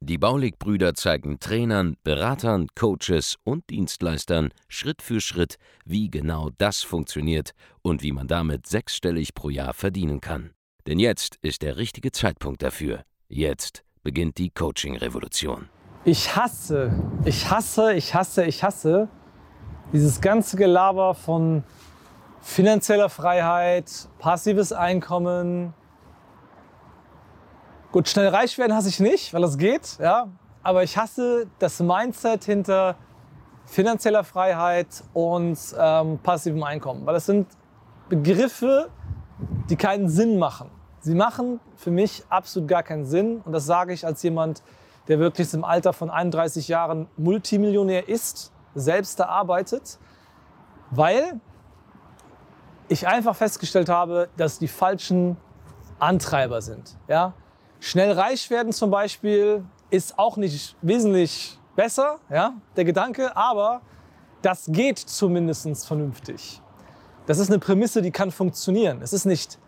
Die Baulig-Brüder zeigen Trainern, Beratern, Coaches und Dienstleistern Schritt für Schritt, wie genau das funktioniert und wie man damit sechsstellig pro Jahr verdienen kann. Denn jetzt ist der richtige Zeitpunkt dafür. Jetzt beginnt die Coaching-Revolution. Ich hasse, ich hasse, ich hasse, ich hasse dieses ganze Gelaber von finanzieller Freiheit, passives Einkommen. Gut, schnell reich werden hasse ich nicht, weil das geht, ja. Aber ich hasse das Mindset hinter finanzieller Freiheit und ähm, passivem Einkommen, weil das sind Begriffe, die keinen Sinn machen. Sie machen für mich absolut gar keinen Sinn und das sage ich als jemand, der wirklich im Alter von 31 Jahren Multimillionär ist, selbst arbeitet, weil ich einfach festgestellt habe, dass die falschen Antreiber sind. Ja? Schnell reich werden zum Beispiel ist auch nicht wesentlich besser, ja, der Gedanke, aber das geht zumindest vernünftig. Das ist eine Prämisse, die kann funktionieren. Es ist nicht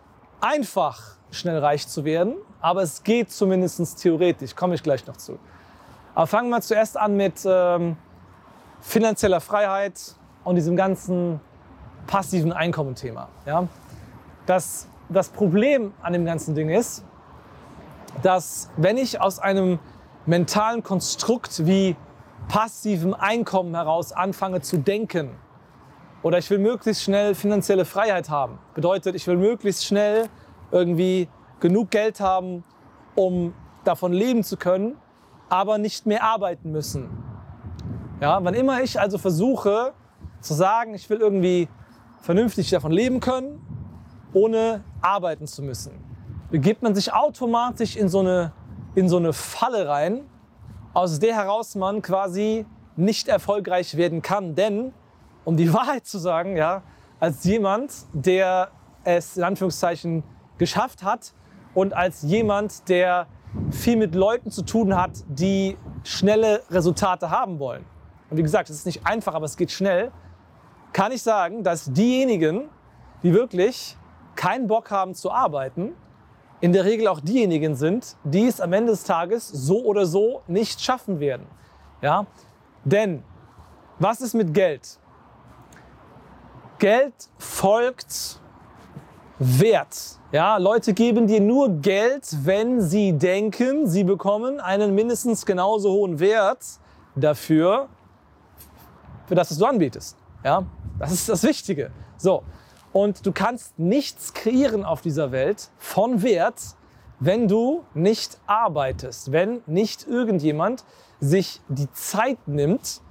einfach, schnell reich zu werden, aber es geht zumindest theoretisch, komme ich gleich noch zu. Aber fangen wir zuerst an mit ähm, finanzieller Freiheit und diesem ganzen passiven Einkommen-Thema. Ja? Das, das Problem an dem ganzen Ding ist, dass wenn ich aus einem mentalen Konstrukt wie passivem Einkommen heraus anfange zu denken, oder ich will möglichst schnell finanzielle Freiheit haben, bedeutet, ich will möglichst schnell irgendwie genug Geld haben, um davon leben zu können, aber nicht mehr arbeiten müssen. Ja, wann immer ich also versuche zu sagen, ich will irgendwie vernünftig davon leben können, ohne arbeiten zu müssen, begibt man sich automatisch in so eine, in so eine Falle rein, aus der heraus man quasi nicht erfolgreich werden kann. Denn, um die Wahrheit zu sagen, ja, als jemand, der es in Anführungszeichen geschafft hat und als jemand, der viel mit Leuten zu tun hat, die schnelle Resultate haben wollen. Und wie gesagt, es ist nicht einfach, aber es geht schnell. Kann ich sagen, dass diejenigen, die wirklich keinen Bock haben zu arbeiten, in der Regel auch diejenigen sind, die es am Ende des Tages so oder so nicht schaffen werden. Ja? Denn was ist mit Geld? Geld folgt Wert. Ja, Leute geben dir nur Geld, wenn sie denken, sie bekommen einen mindestens genauso hohen Wert dafür, für das, was du anbietest. Ja, das ist das Wichtige. So. Und du kannst nichts kreieren auf dieser Welt von Wert, wenn du nicht arbeitest, wenn nicht irgendjemand sich die Zeit nimmt.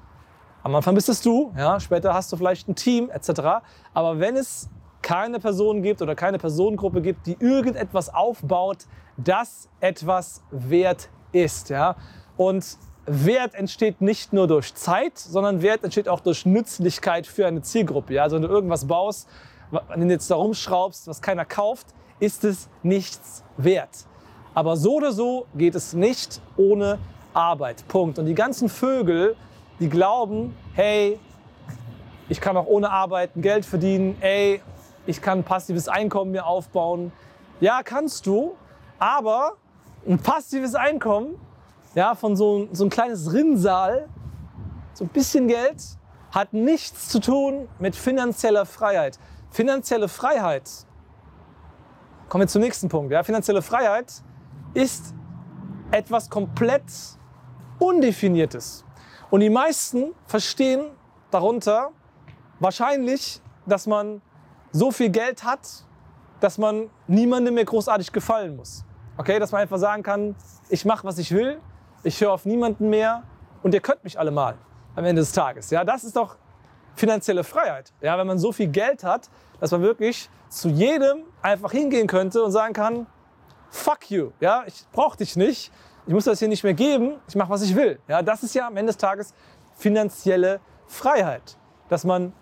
Am Anfang bist es du, ja, später hast du vielleicht ein Team etc. Aber wenn es keine Person gibt oder keine Personengruppe gibt, die irgendetwas aufbaut, das etwas wert ist. Ja? Und Wert entsteht nicht nur durch Zeit, sondern Wert entsteht auch durch Nützlichkeit für eine Zielgruppe. Ja? Also wenn du irgendwas baust, wenn du jetzt da rumschraubst, was keiner kauft, ist es nichts wert. Aber so oder so geht es nicht ohne Arbeit. Punkt. Und die ganzen Vögel, die glauben, hey, ich kann auch ohne Arbeiten Geld verdienen, ey, ich kann passives Einkommen mir aufbauen. Ja, kannst du, aber ein passives Einkommen ja, von so, so ein kleines Rinnsal, so ein bisschen Geld, hat nichts zu tun mit finanzieller Freiheit. Finanzielle Freiheit, kommen wir zum nächsten Punkt, ja, finanzielle Freiheit ist etwas komplett Undefiniertes. Und die meisten verstehen darunter wahrscheinlich, dass man so viel Geld hat, dass man niemandem mehr großartig gefallen muss. Okay, dass man einfach sagen kann, ich mache, was ich will, ich höre auf niemanden mehr und ihr könnt mich alle mal am Ende des Tages. Ja, das ist doch finanzielle Freiheit. Ja, wenn man so viel Geld hat, dass man wirklich zu jedem einfach hingehen könnte und sagen kann, fuck you, ja, ich brauche dich nicht, ich muss das hier nicht mehr geben, ich mache, was ich will. Ja, das ist ja am Ende des Tages finanzielle Freiheit, dass man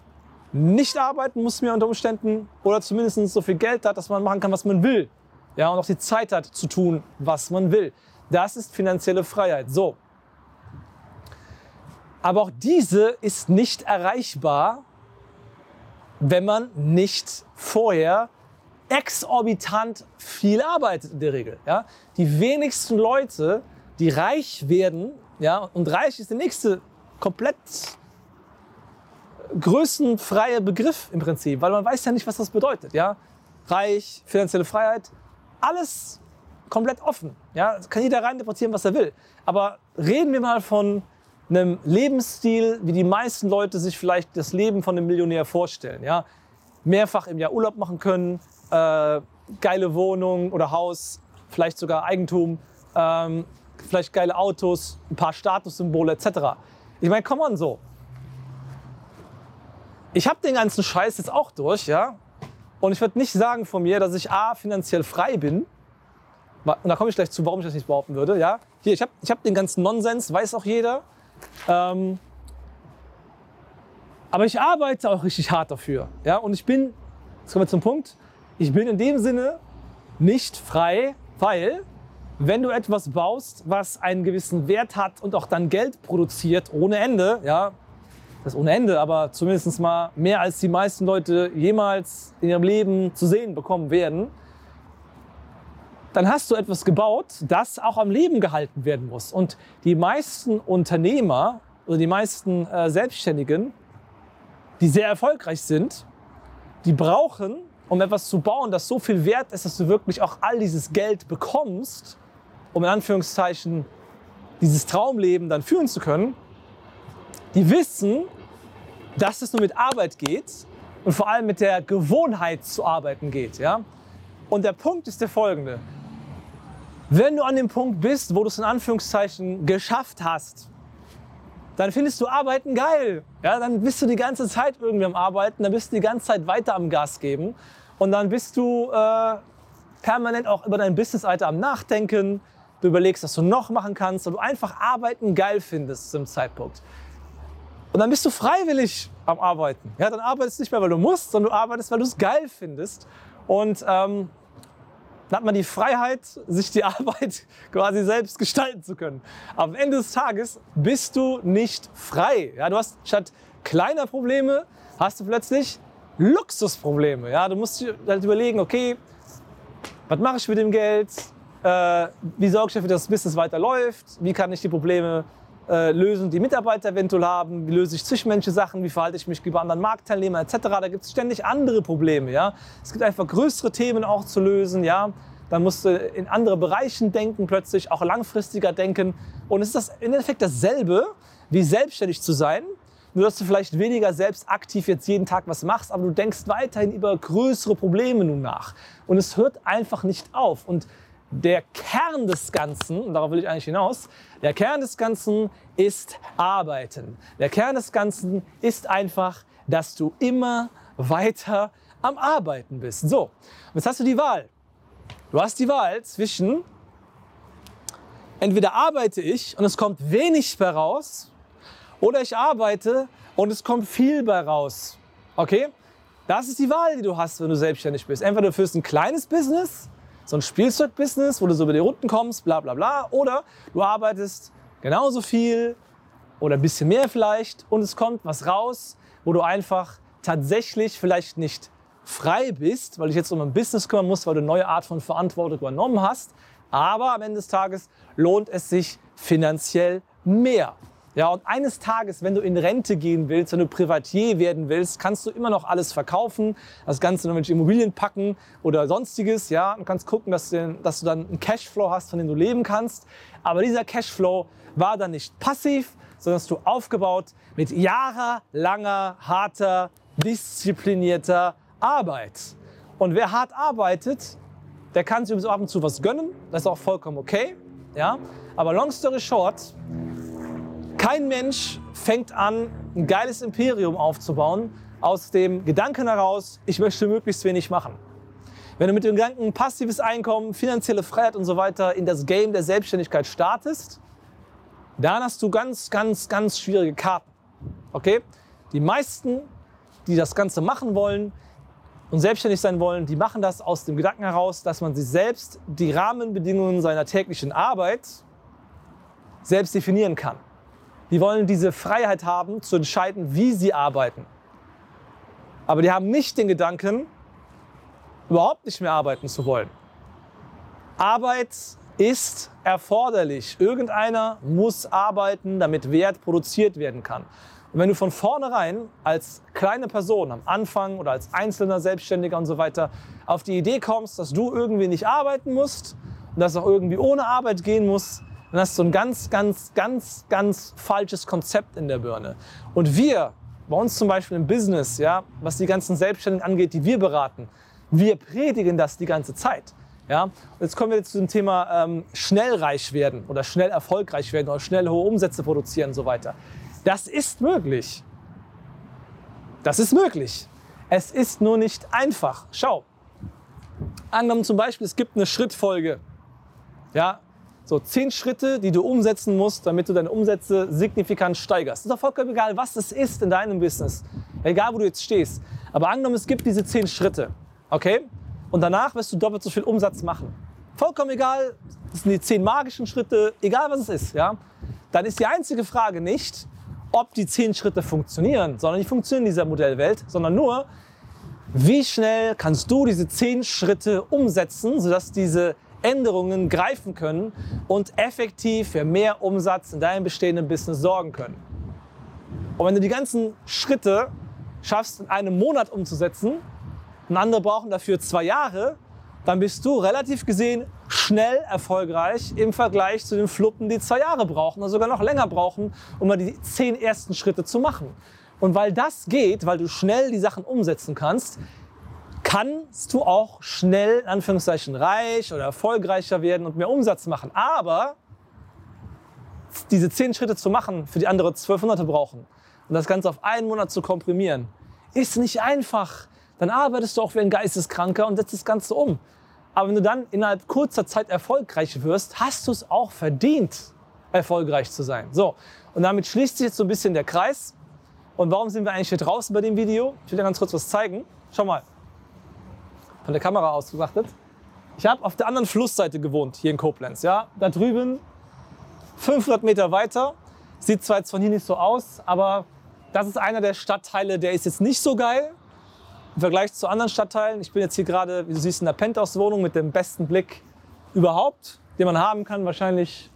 nicht arbeiten muss mehr unter Umständen oder zumindest so viel Geld hat, dass man machen kann, was man will. Ja, und auch die Zeit hat zu tun, was man will. Das ist finanzielle Freiheit. So. Aber auch diese ist nicht erreichbar, wenn man nicht vorher exorbitant viel arbeitet in der Regel. Ja? Die wenigsten Leute, die reich werden, ja, und reich ist der nächste komplett größenfreie Begriff im Prinzip, weil man weiß ja nicht, was das bedeutet. Ja? Reich, finanzielle Freiheit, alles komplett offen. Ja? Kann jeder reininterpretieren, was er will. Aber reden wir mal von einem Lebensstil, wie die meisten Leute sich vielleicht das Leben von einem Millionär vorstellen. Ja? Mehrfach im Jahr Urlaub machen können, äh, geile Wohnung oder Haus, vielleicht sogar Eigentum, ähm, vielleicht geile Autos, ein paar Statussymbole etc. Ich meine, komm on so. Ich habe den ganzen Scheiß jetzt auch durch, ja. Und ich würde nicht sagen von mir, dass ich A, finanziell frei bin. Und da komme ich gleich zu, warum ich das nicht behaupten würde, ja. Hier, ich habe ich hab den ganzen Nonsens, weiß auch jeder. Ähm, aber ich arbeite auch richtig hart dafür. Ja? Und ich bin, jetzt kommen wir zum Punkt, ich bin in dem Sinne nicht frei, weil wenn du etwas baust, was einen gewissen Wert hat und auch dann Geld produziert ohne Ende, ja, das ohne Ende, aber zumindest mal mehr als die meisten Leute jemals in ihrem Leben zu sehen bekommen werden, dann hast du etwas gebaut, das auch am Leben gehalten werden muss. Und die meisten Unternehmer oder die meisten äh, Selbstständigen, die sehr erfolgreich sind, die brauchen, um etwas zu bauen, das so viel wert ist, dass du wirklich auch all dieses Geld bekommst, um in Anführungszeichen dieses Traumleben dann führen zu können, die wissen, dass es nur mit Arbeit geht und vor allem mit der Gewohnheit zu arbeiten geht. Ja? Und der Punkt ist der folgende. Wenn du an dem Punkt bist, wo du es in Anführungszeichen geschafft hast, dann findest du Arbeiten geil. Ja, dann bist du die ganze Zeit irgendwie am Arbeiten, dann bist du die ganze Zeit weiter am Gas geben und dann bist du äh, permanent auch über dein Business Alter am Nachdenken. Du überlegst, was du noch machen kannst und du einfach Arbeiten geil findest zum Zeitpunkt. Und dann bist du freiwillig am Arbeiten. Ja, dann arbeitest du nicht mehr, weil du musst, sondern du arbeitest, weil du es geil findest. Und ähm, dann hat man die Freiheit, sich die Arbeit quasi selbst gestalten zu können. Am Ende des Tages bist du nicht frei. Ja, du hast statt kleiner Probleme, hast du plötzlich Luxusprobleme. Ja, du musst dir halt überlegen, okay, was mache ich mit dem Geld? Äh, wie sorge ich dafür, dass das Business weiterläuft? Wie kann ich die Probleme äh, lösen, die Mitarbeiter eventuell haben? Wie löse ich zwischenmenschliche Sachen? Wie verhalte ich mich gegenüber anderen Marktteilnehmern etc.? Da gibt es ständig andere Probleme. Ja? Es gibt einfach größere Themen auch zu lösen. Ja? Dann musst du in andere Bereichen denken, plötzlich auch langfristiger denken. Und es ist das, im Endeffekt dasselbe, wie selbstständig zu sein. Nur, dass du vielleicht weniger selbst aktiv jetzt jeden Tag was machst, aber du denkst weiterhin über größere Probleme nun nach. Und es hört einfach nicht auf. Und der Kern des Ganzen, und darauf will ich eigentlich hinaus, der Kern des Ganzen ist Arbeiten. Der Kern des Ganzen ist einfach, dass du immer weiter am Arbeiten bist. So, jetzt hast du die Wahl. Du hast die Wahl zwischen, entweder arbeite ich und es kommt wenig bei raus, oder ich arbeite und es kommt viel bei raus. Okay? Das ist die Wahl, die du hast, wenn du selbstständig bist. Entweder du führst ein kleines Business so ein Spielzeugbusiness, wo du so über die Runden kommst, bla bla bla. Oder du arbeitest genauso viel oder ein bisschen mehr vielleicht und es kommt was raus, wo du einfach tatsächlich vielleicht nicht frei bist, weil du dich jetzt um ein Business kümmern musst, weil du eine neue Art von Verantwortung übernommen hast. Aber am Ende des Tages lohnt es sich finanziell mehr. Ja, und eines Tages, wenn du in Rente gehen willst, wenn du Privatier werden willst, kannst du immer noch alles verkaufen, das Ganze mit Immobilien packen oder sonstiges. Ja, und kannst gucken, dass du, dass du dann einen Cashflow hast, von dem du leben kannst. Aber dieser Cashflow war dann nicht passiv, sondern hast du aufgebaut mit jahrelanger, harter, disziplinierter Arbeit. Und wer hart arbeitet, der kann sich übrigens ab und zu was gönnen. Das ist auch vollkommen okay. Ja? Aber long story short, kein Mensch fängt an, ein geiles Imperium aufzubauen aus dem Gedanken heraus, ich möchte möglichst wenig machen. Wenn du mit dem Gedanken passives Einkommen, finanzielle Freiheit und so weiter in das Game der Selbstständigkeit startest, dann hast du ganz, ganz, ganz schwierige Karten. Okay? Die meisten, die das Ganze machen wollen und selbstständig sein wollen, die machen das aus dem Gedanken heraus, dass man sich selbst die Rahmenbedingungen seiner täglichen Arbeit selbst definieren kann. Die wollen diese Freiheit haben, zu entscheiden, wie sie arbeiten. Aber die haben nicht den Gedanken, überhaupt nicht mehr arbeiten zu wollen. Arbeit ist erforderlich. Irgendeiner muss arbeiten, damit Wert produziert werden kann. Und wenn du von vornherein als kleine Person am Anfang oder als einzelner Selbstständiger und so weiter auf die Idee kommst, dass du irgendwie nicht arbeiten musst und dass auch irgendwie ohne Arbeit gehen muss, dann hast du ein ganz, ganz, ganz, ganz falsches Konzept in der Birne. Und wir, bei uns zum Beispiel im Business, ja, was die ganzen Selbstständigen angeht, die wir beraten, wir predigen das die ganze Zeit. Ja? Jetzt kommen wir zu dem Thema ähm, schnell reich werden oder schnell erfolgreich werden oder schnell hohe Umsätze produzieren und so weiter. Das ist möglich. Das ist möglich. Es ist nur nicht einfach. Schau, angenommen zum Beispiel, es gibt eine Schrittfolge. Ja, so zehn Schritte, die du umsetzen musst, damit du deine Umsätze signifikant steigerst. Ist doch vollkommen egal, was es ist in deinem Business. Egal, wo du jetzt stehst. Aber angenommen, es gibt diese zehn Schritte. Okay? Und danach wirst du doppelt so viel Umsatz machen. Vollkommen egal, das sind die zehn magischen Schritte, egal was es ist. Ja? Dann ist die einzige Frage nicht, ob die zehn Schritte funktionieren, sondern die funktionieren in dieser Modellwelt, sondern nur, wie schnell kannst du diese zehn Schritte umsetzen, sodass diese Änderungen greifen können und effektiv für mehr Umsatz in deinem bestehenden Business sorgen können. Und wenn du die ganzen Schritte schaffst, in einem Monat umzusetzen, und andere brauchen dafür zwei Jahre, dann bist du relativ gesehen schnell erfolgreich im Vergleich zu den Fluppen, die zwei Jahre brauchen oder sogar noch länger brauchen, um mal die zehn ersten Schritte zu machen. Und weil das geht, weil du schnell die Sachen umsetzen kannst, kannst du auch schnell, in Anführungszeichen, reich oder erfolgreicher werden und mehr Umsatz machen. Aber diese zehn Schritte zu machen, für die andere zwölf Monate brauchen und das Ganze auf einen Monat zu komprimieren, ist nicht einfach. Dann arbeitest du auch wie ein Geisteskranker und setzt das Ganze um. Aber wenn du dann innerhalb kurzer Zeit erfolgreich wirst, hast du es auch verdient, erfolgreich zu sein. So, und damit schließt sich jetzt so ein bisschen der Kreis. Und warum sind wir eigentlich hier draußen bei dem Video? Ich will dir ganz kurz was zeigen. Schau mal. Von der Kamera aus betrachtet. Ich habe auf der anderen Flussseite gewohnt, hier in Koblenz. Ja? Da drüben, 500 Meter weiter. Sieht zwar jetzt von hier nicht so aus, aber das ist einer der Stadtteile, der ist jetzt nicht so geil im Vergleich zu anderen Stadtteilen. Ich bin jetzt hier gerade, wie du siehst, in der Penthouse-Wohnung mit dem besten Blick überhaupt, den man haben kann. Wahrscheinlich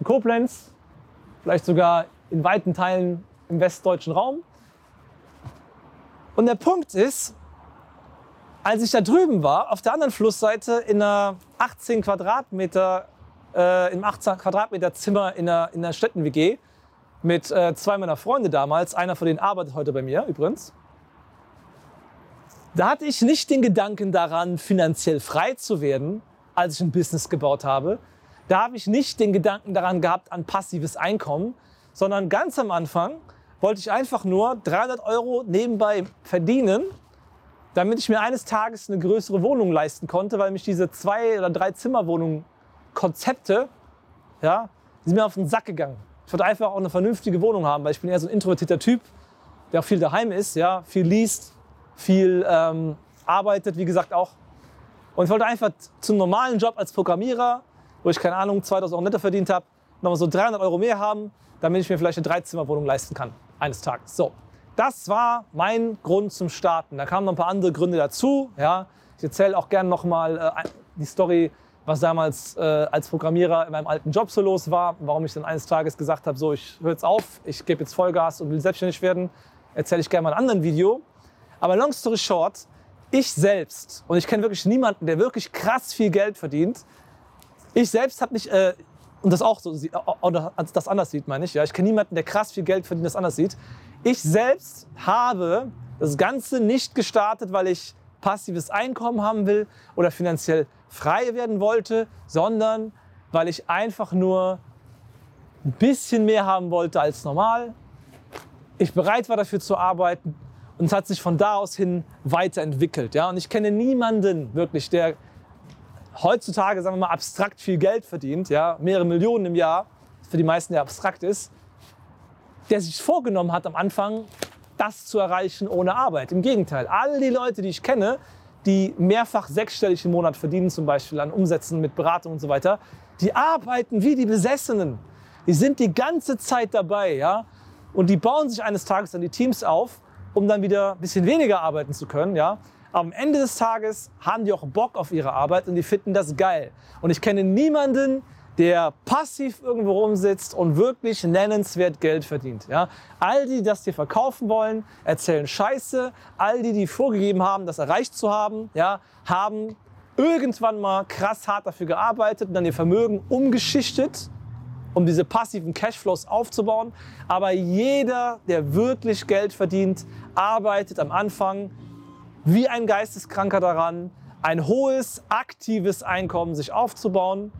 in Koblenz, vielleicht sogar in weiten Teilen im westdeutschen Raum. Und der Punkt ist, als ich da drüben war, auf der anderen Flussseite in einer 18 Quadratmeter, äh, im 18 Quadratmeter Zimmer in einer, in einer Städten-WG mit äh, zwei meiner Freunde damals, einer von denen arbeitet heute bei mir übrigens, da hatte ich nicht den Gedanken daran, finanziell frei zu werden, als ich ein Business gebaut habe. Da habe ich nicht den Gedanken daran gehabt, an passives Einkommen, sondern ganz am Anfang wollte ich einfach nur 300 Euro nebenbei verdienen, damit ich mir eines Tages eine größere Wohnung leisten konnte, weil mich diese zwei oder drei Zimmerwohnungen Konzepte, ja, die sind mir auf den Sack gegangen. Ich wollte einfach auch eine vernünftige Wohnung haben, weil ich bin eher so ein introvertierter Typ, der auch viel daheim ist, ja, viel liest, viel ähm, arbeitet, wie gesagt auch. Und ich wollte einfach zum normalen Job als Programmierer, wo ich keine Ahnung 2000 Euro netto verdient habe, nochmal so 300 Euro mehr haben, damit ich mir vielleicht eine Dreizimmerwohnung leisten kann eines Tages. So, das war mein Grund zum Starten. Da kamen noch ein paar andere Gründe dazu. Ja, ich erzähle auch gerne nochmal äh, die Story, was damals äh, als Programmierer in meinem alten Job so los war, warum ich dann eines Tages gesagt habe, so ich höre jetzt auf, ich gebe jetzt Vollgas und will selbstständig werden. Erzähle ich gerne mal in einem anderen Video. Aber long story short, ich selbst, und ich kenne wirklich niemanden, der wirklich krass viel Geld verdient, ich selbst habe nicht, äh, und das auch so, oder das anders sieht, meine ich, ja, ich kenne niemanden, der krass viel Geld verdient, das anders sieht. Ich selbst habe das Ganze nicht gestartet, weil ich passives Einkommen haben will oder finanziell frei werden wollte, sondern weil ich einfach nur ein bisschen mehr haben wollte als normal. Ich bereit war dafür zu arbeiten und es hat sich von da aus hin weiterentwickelt. Ja? Und ich kenne niemanden wirklich, der heutzutage, sagen wir mal, abstrakt viel Geld verdient, ja? mehrere Millionen im Jahr, für die meisten ja abstrakt ist, der sich vorgenommen hat am Anfang, das zu erreichen ohne Arbeit. Im Gegenteil, all die Leute, die ich kenne, die mehrfach sechsstellig im Monat verdienen, zum Beispiel an Umsätzen mit Beratung und so weiter, die arbeiten wie die Besessenen. Die sind die ganze Zeit dabei, ja. Und die bauen sich eines Tages dann die Teams auf, um dann wieder ein bisschen weniger arbeiten zu können, ja. Am Ende des Tages haben die auch Bock auf ihre Arbeit und die finden das geil. Und ich kenne niemanden, der passiv irgendwo rumsitzt und wirklich nennenswert Geld verdient. Ja? All die, die das dir verkaufen wollen, erzählen Scheiße. All die, die vorgegeben haben, das erreicht zu haben, ja, haben irgendwann mal krass hart dafür gearbeitet und dann ihr Vermögen umgeschichtet, um diese passiven Cashflows aufzubauen. Aber jeder, der wirklich Geld verdient, arbeitet am Anfang wie ein Geisteskranker daran, ein hohes, aktives Einkommen sich aufzubauen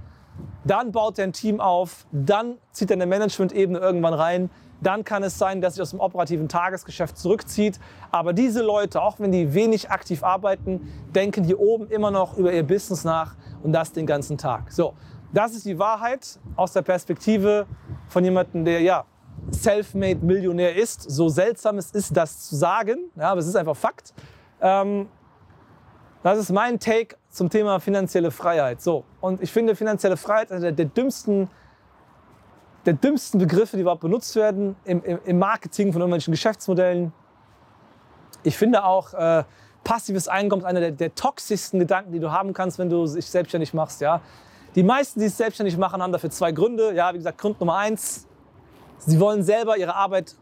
dann baut er ein Team auf, dann zieht er eine Management-Ebene irgendwann rein. Dann kann es sein, dass sich aus dem operativen Tagesgeschäft zurückzieht. Aber diese Leute, auch wenn die wenig aktiv arbeiten, denken hier oben immer noch über ihr Business nach und das den ganzen Tag. So, das ist die Wahrheit aus der Perspektive von jemandem, der ja self-made Millionär ist. So seltsam es ist, das zu sagen, ja, aber es ist einfach Fakt. Ähm, das ist mein Take zum Thema finanzielle Freiheit. So, und ich finde finanzielle Freiheit einer der, der dümmsten der dümmsten Begriffe, die überhaupt benutzt werden im, im, im Marketing von irgendwelchen Geschäftsmodellen. Ich finde auch, äh, passives Einkommen einer der, der toxischsten Gedanken, die du haben kannst, wenn du dich selbstständig machst. Ja? Die meisten, die sich selbstständig machen, haben dafür zwei Gründe. Ja, wie gesagt, Grund Nummer eins, sie wollen selber ihre Arbeit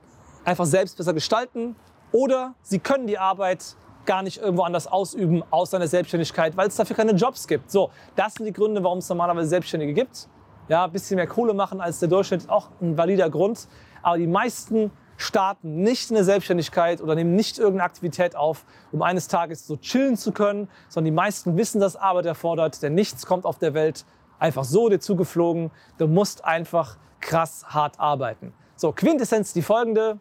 einfach selbst besser gestalten oder sie können die Arbeit gar nicht irgendwo anders ausüben, außer in der Selbstständigkeit, weil es dafür keine Jobs gibt. So, das sind die Gründe, warum es normalerweise Selbstständige gibt. Ja, ein bisschen mehr Kohle machen als der Durchschnitt ist auch ein valider Grund. Aber die meisten starten nicht in der Selbstständigkeit oder nehmen nicht irgendeine Aktivität auf, um eines Tages so chillen zu können, sondern die meisten wissen, dass Arbeit erfordert, denn nichts kommt auf der Welt einfach so dir zugeflogen. Du musst einfach krass hart arbeiten. So, Quintessenz die folgende.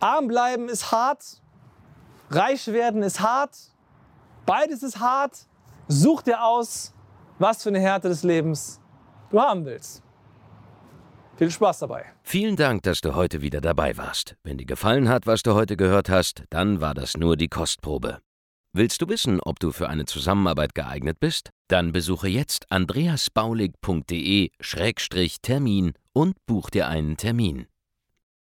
Arm bleiben ist hart, Reich werden ist hart, beides ist hart. Such dir aus, was für eine Härte des Lebens du haben willst. Viel Spaß dabei. Vielen Dank, dass du heute wieder dabei warst. Wenn dir gefallen hat, was du heute gehört hast, dann war das nur die Kostprobe. Willst du wissen, ob du für eine Zusammenarbeit geeignet bist? Dann besuche jetzt andreasbaulig.de-termin und buch dir einen Termin.